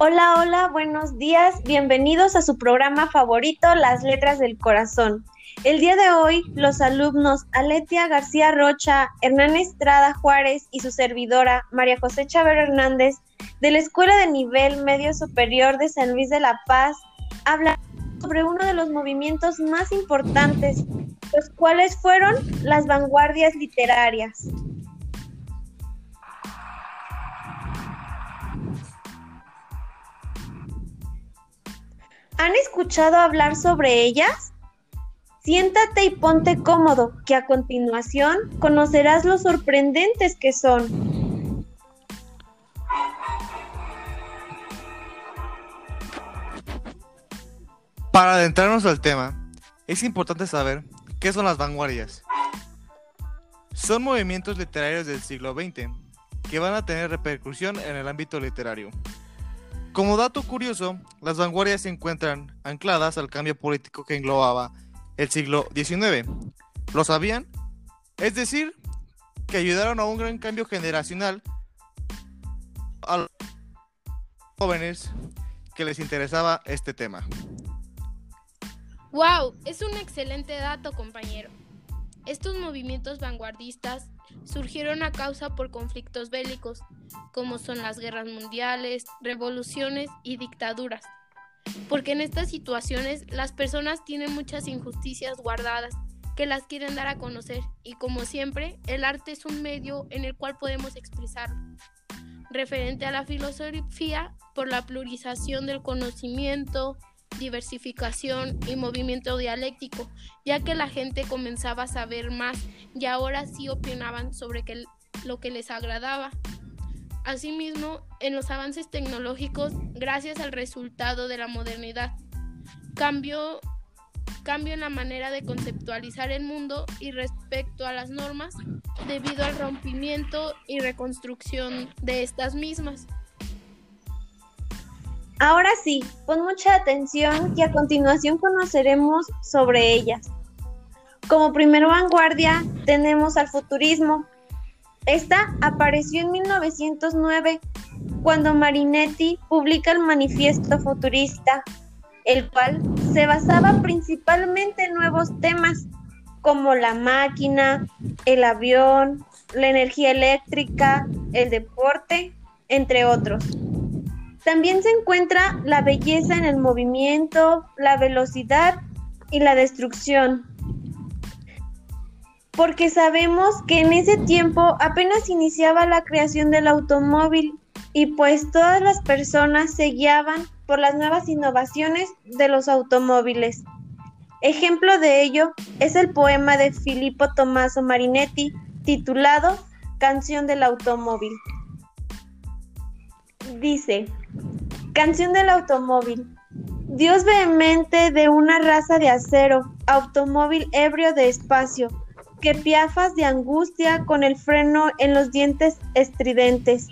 Hola, hola, buenos días. Bienvenidos a su programa favorito, Las Letras del Corazón. El día de hoy, los alumnos Aletia García Rocha, Hernán Estrada Juárez y su servidora María José Chávez Hernández de la Escuela de Nivel Medio Superior de San Luis de la Paz hablan sobre uno de los movimientos más importantes, los cuales fueron las vanguardias literarias. ¿Han escuchado hablar sobre ellas? Siéntate y ponte cómodo, que a continuación conocerás lo sorprendentes que son. Para adentrarnos al tema, es importante saber qué son las vanguardias. Son movimientos literarios del siglo XX que van a tener repercusión en el ámbito literario. Como dato curioso, las vanguardias se encuentran ancladas al cambio político que englobaba el siglo XIX. ¿Lo sabían? Es decir, que ayudaron a un gran cambio generacional a los jóvenes que les interesaba este tema. ¡Wow! Es un excelente dato, compañero. Estos movimientos vanguardistas surgieron a causa por conflictos bélicos, como son las guerras mundiales, revoluciones y dictaduras. Porque en estas situaciones las personas tienen muchas injusticias guardadas que las quieren dar a conocer y como siempre el arte es un medio en el cual podemos expresarlo. Referente a la filosofía, por la pluralización del conocimiento, diversificación y movimiento dialéctico, ya que la gente comenzaba a saber más y ahora sí opinaban sobre lo que les agradaba. Asimismo, en los avances tecnológicos, gracias al resultado de la modernidad, cambio, cambio en la manera de conceptualizar el mundo y respecto a las normas debido al rompimiento y reconstrucción de estas mismas. Ahora sí, pon mucha atención y a continuación conoceremos sobre ellas. Como primera vanguardia tenemos al futurismo. Esta apareció en 1909 cuando Marinetti publica el Manifiesto Futurista, el cual se basaba principalmente en nuevos temas como la máquina, el avión, la energía eléctrica, el deporte, entre otros. También se encuentra la belleza en el movimiento, la velocidad y la destrucción. Porque sabemos que en ese tiempo apenas iniciaba la creación del automóvil y pues todas las personas se guiaban por las nuevas innovaciones de los automóviles. Ejemplo de ello es el poema de Filippo Tommaso Marinetti titulado Canción del Automóvil. Dice, Canción del automóvil. Dios vehemente de una raza de acero, automóvil ebrio de espacio, que piafas de angustia con el freno en los dientes estridentes.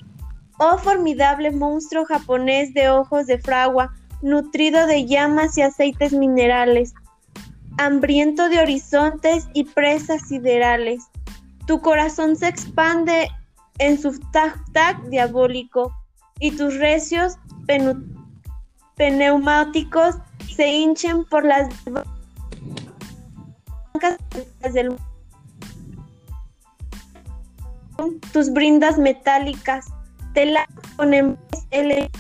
Oh formidable monstruo japonés de ojos de fragua, nutrido de llamas y aceites minerales, hambriento de horizontes y presas siderales. Tu corazón se expande en su tac-tac diabólico y tus recios pneumáticos se hinchen por las del tus brindas metálicas te la ponen el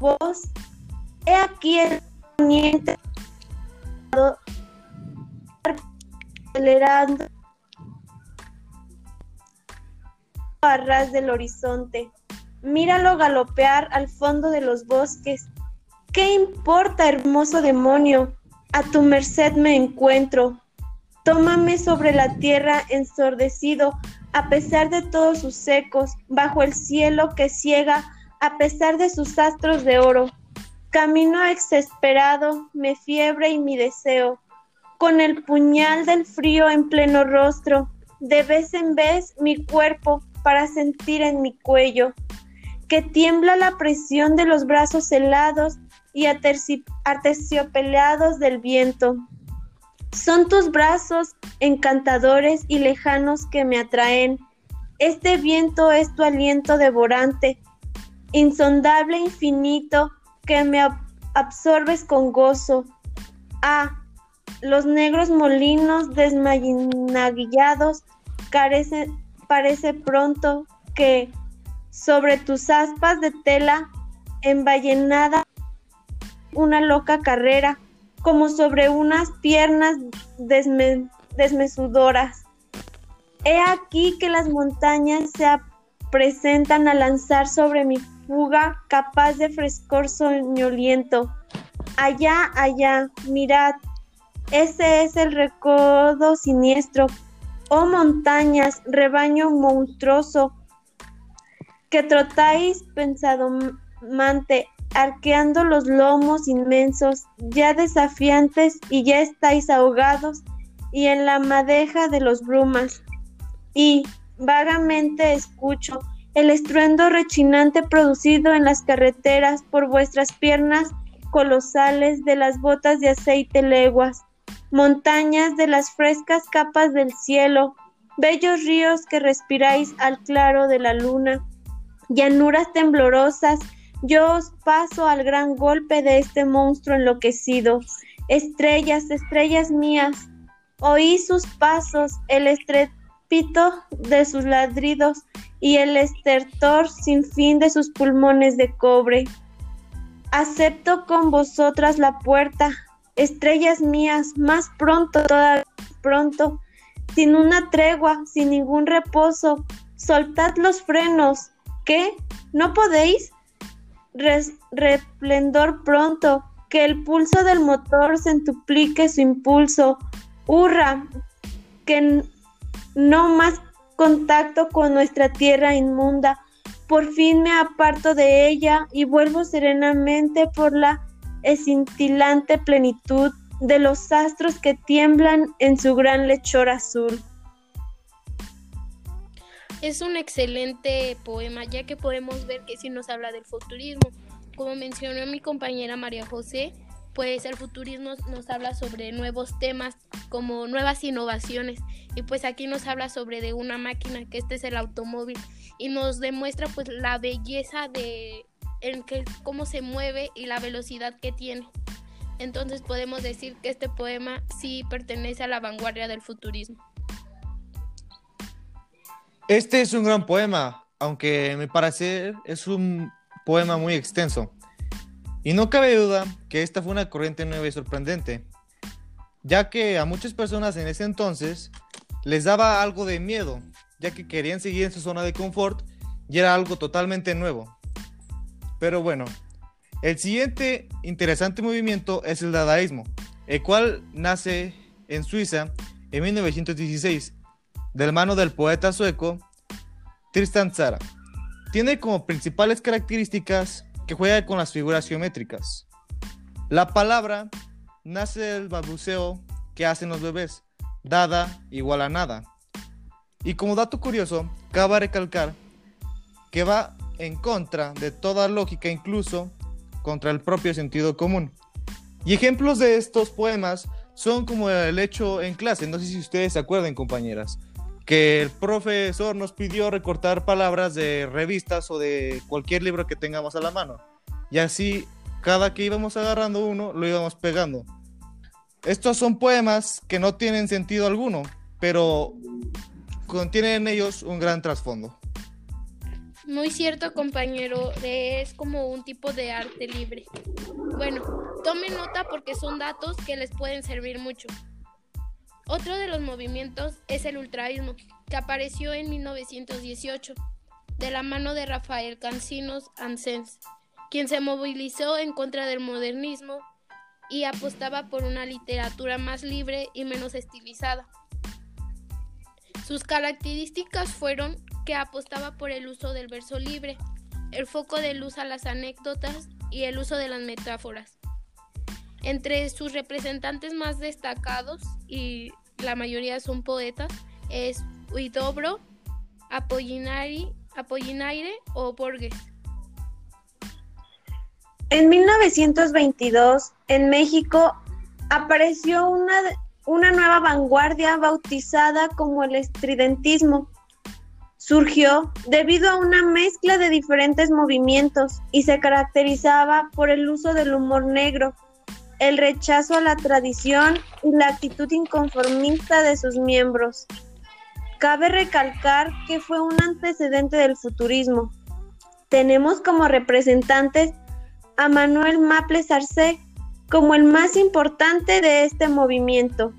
voz he aquí el poniente acelerando ras del horizonte. Míralo galopear al fondo de los bosques. ¿Qué importa, hermoso demonio? A tu merced me encuentro. Tómame sobre la tierra ensordecido, a pesar de todos sus secos, bajo el cielo que ciega, a pesar de sus astros de oro. Camino exasperado, me fiebre y mi deseo, con el puñal del frío en pleno rostro, de vez en vez mi cuerpo para sentir en mi cuello, que tiembla la presión de los brazos helados y aterciopelados del viento. Son tus brazos encantadores y lejanos que me atraen, Este viento es tu aliento devorante, insondable infinito, que me absorbes con gozo. Ah, los negros molinos desmayinaguillados carece, parece pronto que sobre tus aspas de tela envallenada una loca carrera, como sobre unas piernas desmesudoras. He aquí que las montañas se presentan a lanzar sobre mi fuga capaz de frescor soñoliento. Allá, allá, mirad, ese es el recodo siniestro. Oh montañas, rebaño monstruoso, que trotáis pensadamente, arqueando los lomos inmensos, ya desafiantes y ya estáis ahogados y en la madeja de los brumas. Y vagamente escucho el estruendo rechinante producido en las carreteras por vuestras piernas colosales de las botas de aceite leguas, montañas de las frescas capas del cielo, bellos ríos que respiráis al claro de la luna, llanuras temblorosas, yo os paso al gran golpe de este monstruo enloquecido. Estrellas, estrellas mías, oí sus pasos, el estrépito de sus ladridos y el estertor sin fin de sus pulmones de cobre. Acepto con vosotras la puerta, estrellas mías, más pronto, pronto, sin una tregua, sin ningún reposo, soltad los frenos, ¿qué? ¿No podéis? Resplendor pronto, que el pulso del motor se entuplique su impulso, hurra, que no más contacto con nuestra tierra inmunda, por fin me aparto de ella y vuelvo serenamente por la escintilante plenitud de los astros que tiemblan en su gran lechor azul. Es un excelente poema, ya que podemos ver que sí nos habla del futurismo. Como mencionó mi compañera María José, pues el futurismo nos habla sobre nuevos temas como nuevas innovaciones y pues aquí nos habla sobre de una máquina que este es el automóvil y nos demuestra pues la belleza de en que, cómo se mueve y la velocidad que tiene. Entonces podemos decir que este poema sí pertenece a la vanguardia del futurismo. Este es un gran poema, aunque me parece es un poema muy extenso. Y no cabe duda que esta fue una corriente nueva y sorprendente, ya que a muchas personas en ese entonces les daba algo de miedo, ya que querían seguir en su zona de confort y era algo totalmente nuevo. Pero bueno, el siguiente interesante movimiento es el dadaísmo, el cual nace en Suiza en 1916, del mano del poeta sueco Tristan Zara. Tiene como principales características que juega con las figuras geométricas. La palabra nace del balbuceo que hacen los bebés, dada igual a nada. Y como dato curioso, cabe recalcar que va en contra de toda lógica, incluso contra el propio sentido común. Y ejemplos de estos poemas son como el hecho en clase, no sé si ustedes se acuerdan, compañeras, que el profesor nos pidió recortar palabras de revistas o de cualquier libro que tengamos a la mano. Y así, cada que íbamos agarrando uno, lo íbamos pegando. Estos son poemas que no tienen sentido alguno, pero contienen en ellos un gran trasfondo. Muy cierto, compañero, es como un tipo de arte libre. Bueno, tomen nota porque son datos que les pueden servir mucho. Otro de los movimientos es el ultraísmo, que apareció en 1918, de la mano de Rafael Cancinos Ansens, quien se movilizó en contra del modernismo y apostaba por una literatura más libre y menos estilizada. Sus características fueron que apostaba por el uso del verso libre, el foco de luz a las anécdotas y el uso de las metáforas. Entre sus representantes más destacados, y la mayoría son poetas, es Huidobro, Apollinaire o Borges. En 1922, en México, apareció una, una nueva vanguardia bautizada como el estridentismo Surgió debido a una mezcla de diferentes movimientos y se caracterizaba por el uso del humor negro, el rechazo a la tradición y la actitud inconformista de sus miembros. Cabe recalcar que fue un antecedente del futurismo. Tenemos como representantes a Manuel Maples Arce como el más importante de este movimiento.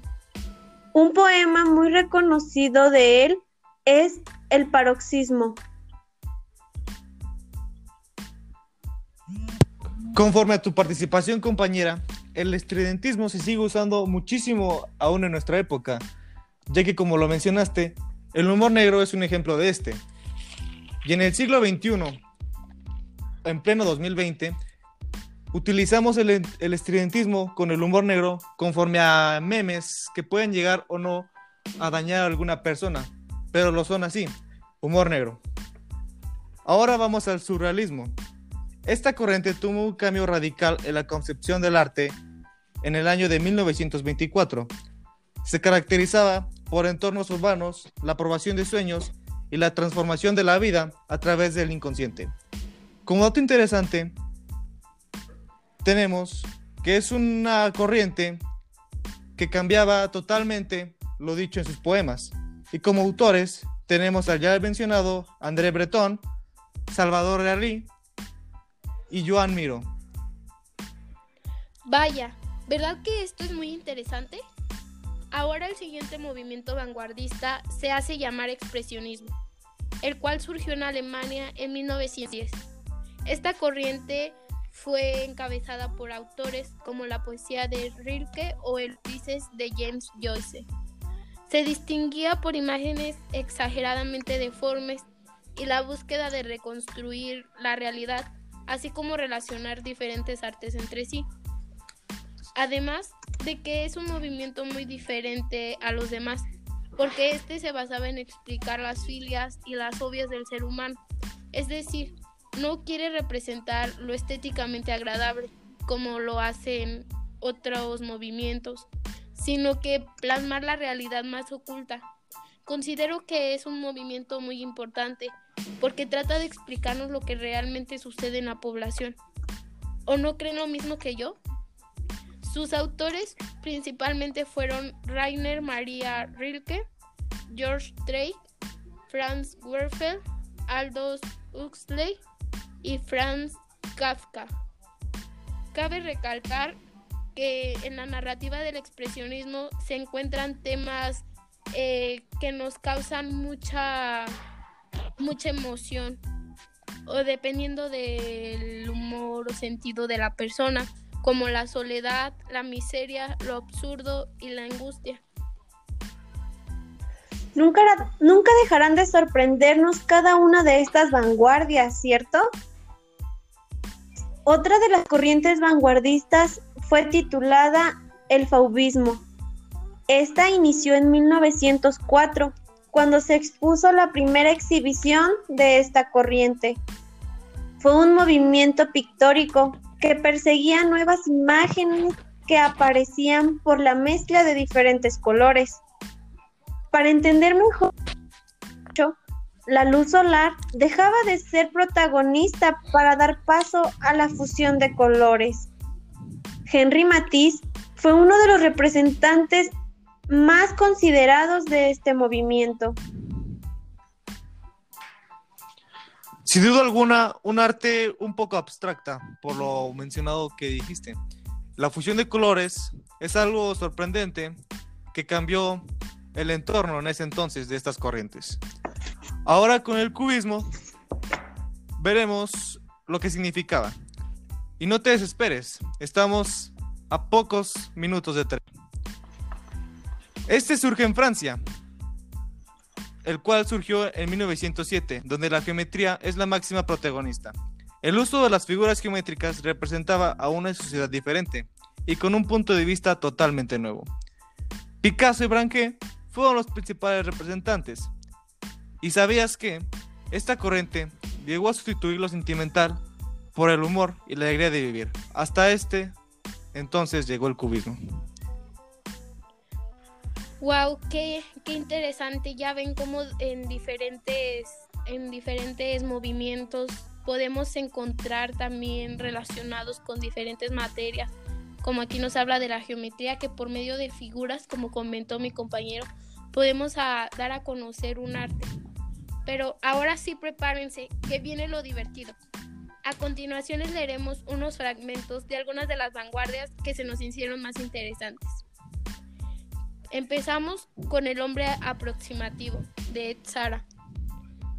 Un poema muy reconocido de él es El paroxismo. Conforme a tu participación, compañera, el estridentismo se sigue usando muchísimo aún en nuestra época, ya que como lo mencionaste, el humor negro es un ejemplo de este. Y en el siglo XXI, en pleno 2020, utilizamos el, el, estridentismo con el humor negro conforme a memes que pueden llegar o no a dañar a alguna persona, pero lo son así, humor negro. Ahora vamos al surrealismo. Esta corriente tuvo un cambio radical en la concepción del arte en el año de 1924. Se caracterizaba por entornos urbanos, la aprobación de sueños y la transformación de la vida a través del inconsciente. Como dato interesante, tenemos que es una corriente que cambiaba totalmente lo dicho en sus poemas. Y como autores tenemos al ya mencionado André Breton, Salvador Dalí y Joan Miro. Vaya, ¿verdad que esto es muy interesante? Ahora el siguiente movimiento vanguardista se hace llamar expresionismo, el cual surgió en Alemania en 1910. Esta corriente fue encabezada por autores como la poesía de Rilke o el Ulises de James Joyce. Se distinguía por imágenes exageradamente deformes y la búsqueda de reconstruir la realidad, así como relacionar diferentes artes entre sí. Además de que es un movimiento muy diferente a los demás, porque este se basaba en explicar las filias y las obvias del ser humano, es decir, no quiere representar lo estéticamente agradable como lo hacen otros movimientos, sino que plasmar la realidad más oculta. Considero que es un movimiento muy importante porque trata de explicarnos lo que realmente sucede en la población. ¿O no creen lo mismo que yo? Sus autores principalmente fueron Rainer Maria Rilke, George Drake, Franz Werfel, Aldous Huxley y Franz Kafka. Cabe recalcar que en la narrativa del expresionismo se encuentran temas eh, que nos causan mucha, mucha emoción o dependiendo del humor o sentido de la persona, como la soledad, la miseria, lo absurdo y la angustia. Nunca, nunca dejarán de sorprendernos cada una de estas vanguardias, ¿cierto? Otra de las corrientes vanguardistas fue titulada el faubismo. Esta inició en 1904, cuando se expuso la primera exhibición de esta corriente. Fue un movimiento pictórico que perseguía nuevas imágenes que aparecían por la mezcla de diferentes colores. Para entender mejor la luz solar dejaba de ser protagonista para dar paso a la fusión de colores. Henry Matisse fue uno de los representantes más considerados de este movimiento. Sin duda alguna, un arte un poco abstracta, por lo mencionado que dijiste. La fusión de colores es algo sorprendente que cambió el entorno en ese entonces de estas corrientes. Ahora con el cubismo veremos lo que significaba. Y no te desesperes, estamos a pocos minutos de terminar. Este surge en Francia, el cual surgió en 1907, donde la geometría es la máxima protagonista. El uso de las figuras geométricas representaba a una sociedad diferente y con un punto de vista totalmente nuevo. Picasso y Branque fueron los principales representantes, ¿Y sabías que esta corriente llegó a sustituir lo sentimental por el humor y la alegría de vivir? Hasta este entonces llegó el cubismo. Wow, qué, qué interesante. Ya ven cómo en diferentes, en diferentes movimientos podemos encontrar también relacionados con diferentes materias. Como aquí nos habla de la geometría, que por medio de figuras, como comentó mi compañero, podemos dar a conocer un arte. Pero ahora sí prepárense, que viene lo divertido. A continuación les leeremos unos fragmentos de algunas de las vanguardias que se nos hicieron más interesantes. Empezamos con el hombre aproximativo de Ed Sara.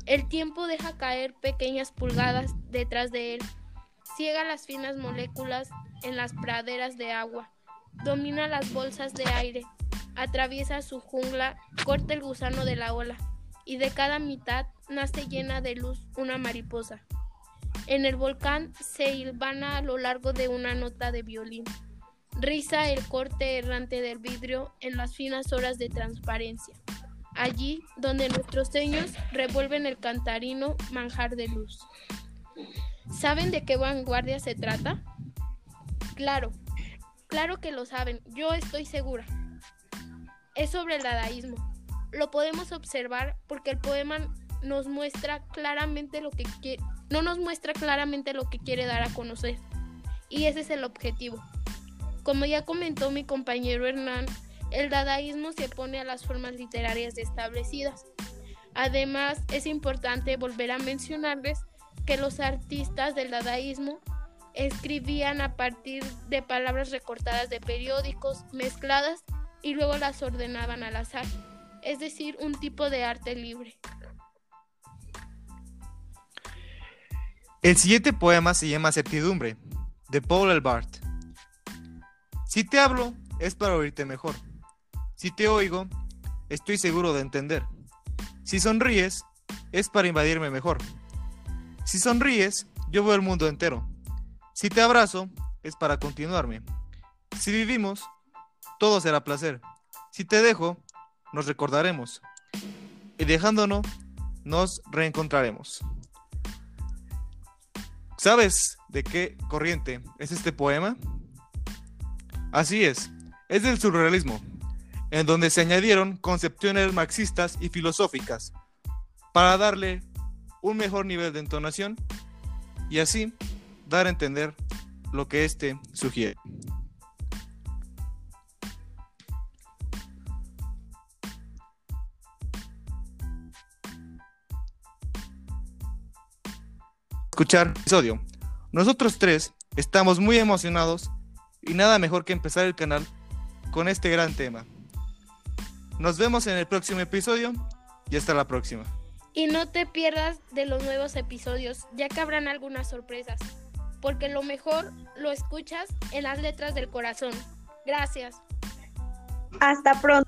El tiempo deja caer pequeñas pulgadas detrás de él, ciega las finas moléculas en las praderas de agua, domina las bolsas de aire, atraviesa su jungla, corta el gusano de la ola, y de cada mitad nace llena de luz una mariposa. En el volcán se hilvana a lo largo de una nota de violín. Riza el corte errante del vidrio en las finas horas de transparencia. Allí donde nuestros seños revuelven el cantarino manjar de luz. ¿Saben de qué vanguardia se trata? Claro, claro que lo saben, yo estoy segura. Es sobre el dadaísmo. Lo podemos observar porque el poema nos muestra claramente lo que no nos muestra claramente lo que quiere dar a conocer. Y ese es el objetivo. Como ya comentó mi compañero Hernán, el dadaísmo se opone a las formas literarias establecidas. Además, es importante volver a mencionarles que los artistas del dadaísmo escribían a partir de palabras recortadas de periódicos, mezcladas y luego las ordenaban al azar, es decir, un tipo de arte libre. El siguiente poema se llama Certidumbre, de Paul Elbart. Si te hablo, es para oírte mejor. Si te oigo, estoy seguro de entender. Si sonríes, es para invadirme mejor. Si sonríes, yo veo el mundo entero. Si te abrazo, es para continuarme. Si vivimos, todo será placer. Si te dejo, nos recordaremos. Y dejándonos, nos reencontraremos. ¿Sabes de qué corriente es este poema? Así es, es del surrealismo, en donde se añadieron concepciones marxistas y filosóficas para darle un mejor nivel de entonación y así dar a entender lo que éste sugiere. Escuchar el episodio. Nosotros tres estamos muy emocionados y nada mejor que empezar el canal con este gran tema. Nos vemos en el próximo episodio y hasta la próxima. Y no te pierdas de los nuevos episodios, ya que habrán algunas sorpresas, porque lo mejor lo escuchas en las letras del corazón. Gracias. Hasta pronto.